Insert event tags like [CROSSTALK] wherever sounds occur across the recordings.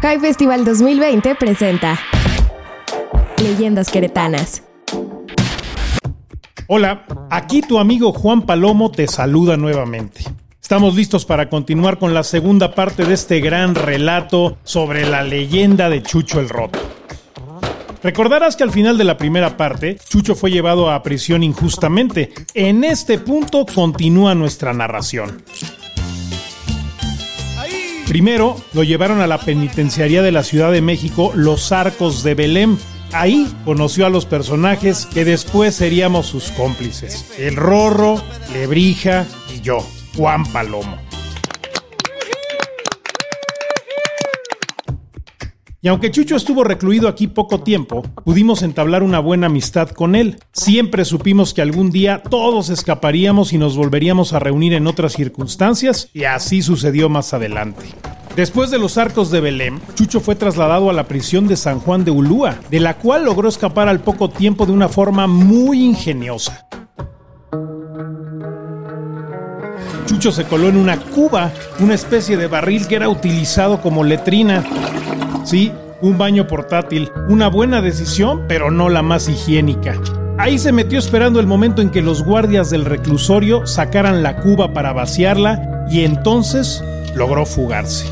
High Festival 2020 presenta Leyendas Queretanas. Hola, aquí tu amigo Juan Palomo te saluda nuevamente. Estamos listos para continuar con la segunda parte de este gran relato sobre la leyenda de Chucho el Roto. Recordarás que al final de la primera parte, Chucho fue llevado a prisión injustamente. En este punto continúa nuestra narración. Primero lo llevaron a la penitenciaría de la Ciudad de México, Los Arcos de Belém. Ahí conoció a los personajes que después seríamos sus cómplices. El Rorro, Lebrija y yo, Juan Palomo. Aunque Chucho estuvo recluido aquí poco tiempo, pudimos entablar una buena amistad con él. Siempre supimos que algún día todos escaparíamos y nos volveríamos a reunir en otras circunstancias, y así sucedió más adelante. Después de los arcos de Belém, Chucho fue trasladado a la prisión de San Juan de Ulúa, de la cual logró escapar al poco tiempo de una forma muy ingeniosa. Chucho se coló en una cuba, una especie de barril que era utilizado como letrina. Sí, un baño portátil, una buena decisión, pero no la más higiénica. Ahí se metió esperando el momento en que los guardias del reclusorio sacaran la cuba para vaciarla y entonces logró fugarse.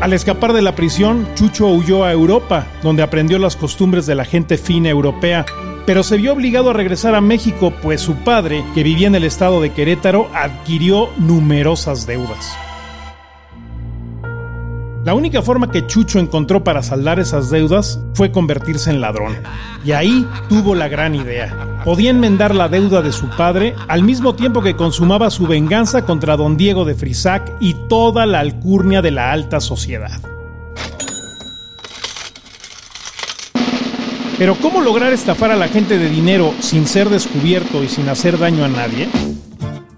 Al escapar de la prisión, Chucho huyó a Europa, donde aprendió las costumbres de la gente fina europea, pero se vio obligado a regresar a México, pues su padre, que vivía en el estado de Querétaro, adquirió numerosas deudas. La única forma que Chucho encontró para saldar esas deudas fue convertirse en ladrón. Y ahí tuvo la gran idea. Podía enmendar la deuda de su padre al mismo tiempo que consumaba su venganza contra don Diego de Frisac y toda la alcurnia de la alta sociedad. Pero ¿cómo lograr estafar a la gente de dinero sin ser descubierto y sin hacer daño a nadie?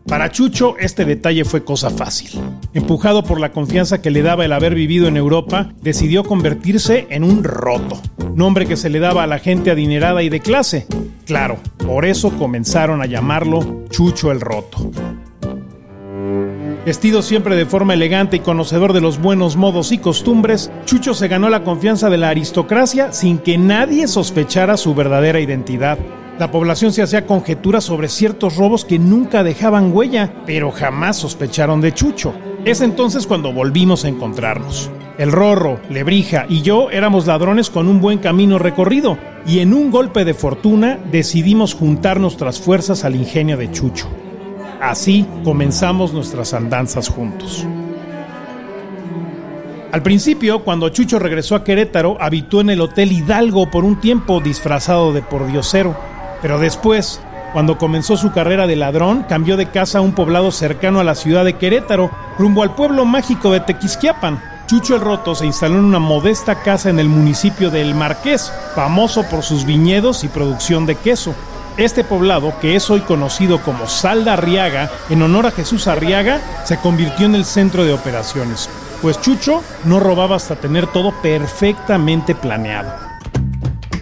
Para Chucho este detalle fue cosa fácil. Empujado por la confianza que le daba el haber vivido en Europa, decidió convertirse en un roto, nombre que se le daba a la gente adinerada y de clase. Claro, por eso comenzaron a llamarlo Chucho el Roto. Vestido siempre de forma elegante y conocedor de los buenos modos y costumbres, Chucho se ganó la confianza de la aristocracia sin que nadie sospechara su verdadera identidad. La población se hacía conjeturas sobre ciertos robos que nunca dejaban huella, pero jamás sospecharon de Chucho. Es entonces cuando volvimos a encontrarnos. El Rorro, Lebrija y yo éramos ladrones con un buen camino recorrido, y en un golpe de fortuna decidimos juntar nuestras fuerzas al ingenio de Chucho. Así comenzamos nuestras andanzas juntos. Al principio, cuando Chucho regresó a Querétaro, habitó en el Hotel Hidalgo por un tiempo disfrazado de pordiosero. Pero después, cuando comenzó su carrera de ladrón, cambió de casa a un poblado cercano a la ciudad de Querétaro, rumbo al pueblo mágico de Tequisquiapan. Chucho el Roto se instaló en una modesta casa en el municipio de El Marqués, famoso por sus viñedos y producción de queso. Este poblado, que es hoy conocido como Salda Arriaga, en honor a Jesús Arriaga, se convirtió en el centro de operaciones, pues Chucho no robaba hasta tener todo perfectamente planeado.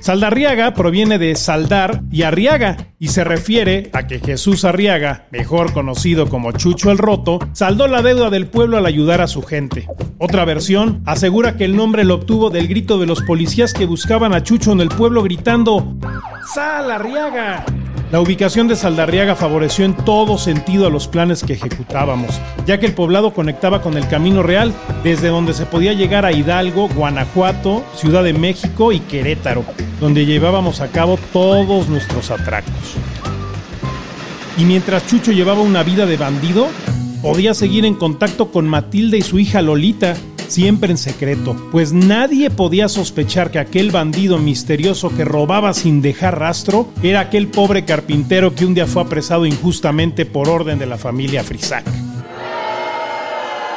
Saldarriaga proviene de saldar y arriaga y se refiere a que Jesús Arriaga, mejor conocido como Chucho el Roto, saldó la deuda del pueblo al ayudar a su gente. Otra versión asegura que el nombre lo obtuvo del grito de los policías que buscaban a Chucho en el pueblo gritando ¡Sal Arriaga! La ubicación de Saldarriaga favoreció en todo sentido a los planes que ejecutábamos, ya que el poblado conectaba con el Camino Real, desde donde se podía llegar a Hidalgo, Guanajuato, Ciudad de México y Querétaro, donde llevábamos a cabo todos nuestros atracos. Y mientras Chucho llevaba una vida de bandido, podía seguir en contacto con Matilda y su hija Lolita, siempre en secreto, pues nadie podía sospechar que aquel bandido misterioso que robaba sin dejar rastro era aquel pobre carpintero que un día fue apresado injustamente por orden de la familia Frisac.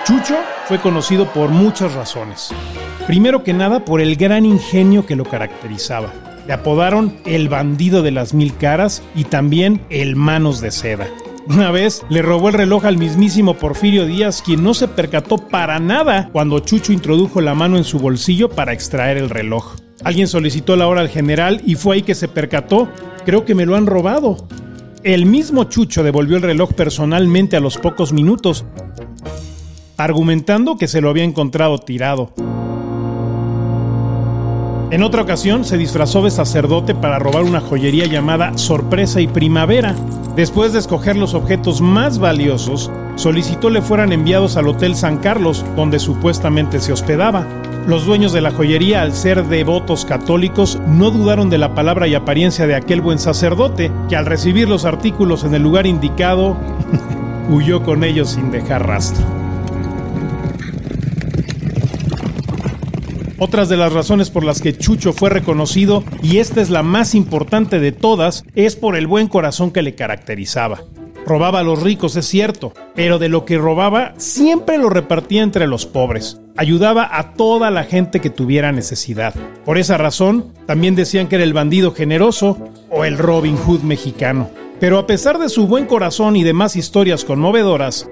Chucho fue conocido por muchas razones. Primero que nada por el gran ingenio que lo caracterizaba. Le apodaron el bandido de las mil caras y también el manos de seda. Una vez le robó el reloj al mismísimo Porfirio Díaz, quien no se percató para nada cuando Chucho introdujo la mano en su bolsillo para extraer el reloj. Alguien solicitó la hora al general y fue ahí que se percató. Creo que me lo han robado. El mismo Chucho devolvió el reloj personalmente a los pocos minutos, argumentando que se lo había encontrado tirado. En otra ocasión se disfrazó de sacerdote para robar una joyería llamada Sorpresa y Primavera. Después de escoger los objetos más valiosos, solicitó le fueran enviados al Hotel San Carlos, donde supuestamente se hospedaba. Los dueños de la joyería, al ser devotos católicos, no dudaron de la palabra y apariencia de aquel buen sacerdote, que al recibir los artículos en el lugar indicado, [LAUGHS] huyó con ellos sin dejar rastro. Otras de las razones por las que Chucho fue reconocido, y esta es la más importante de todas, es por el buen corazón que le caracterizaba. Robaba a los ricos, es cierto, pero de lo que robaba siempre lo repartía entre los pobres. Ayudaba a toda la gente que tuviera necesidad. Por esa razón, también decían que era el bandido generoso o el Robin Hood mexicano. Pero a pesar de su buen corazón y demás historias conmovedoras,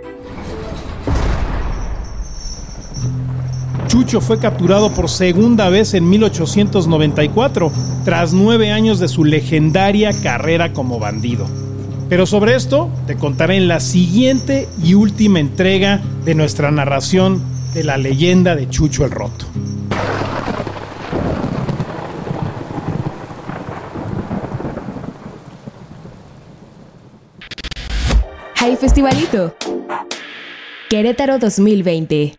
Chucho fue capturado por segunda vez en 1894, tras nueve años de su legendaria carrera como bandido. Pero sobre esto te contaré en la siguiente y última entrega de nuestra narración de la leyenda de Chucho el Roto. Hay Festivalito. Querétaro 2020.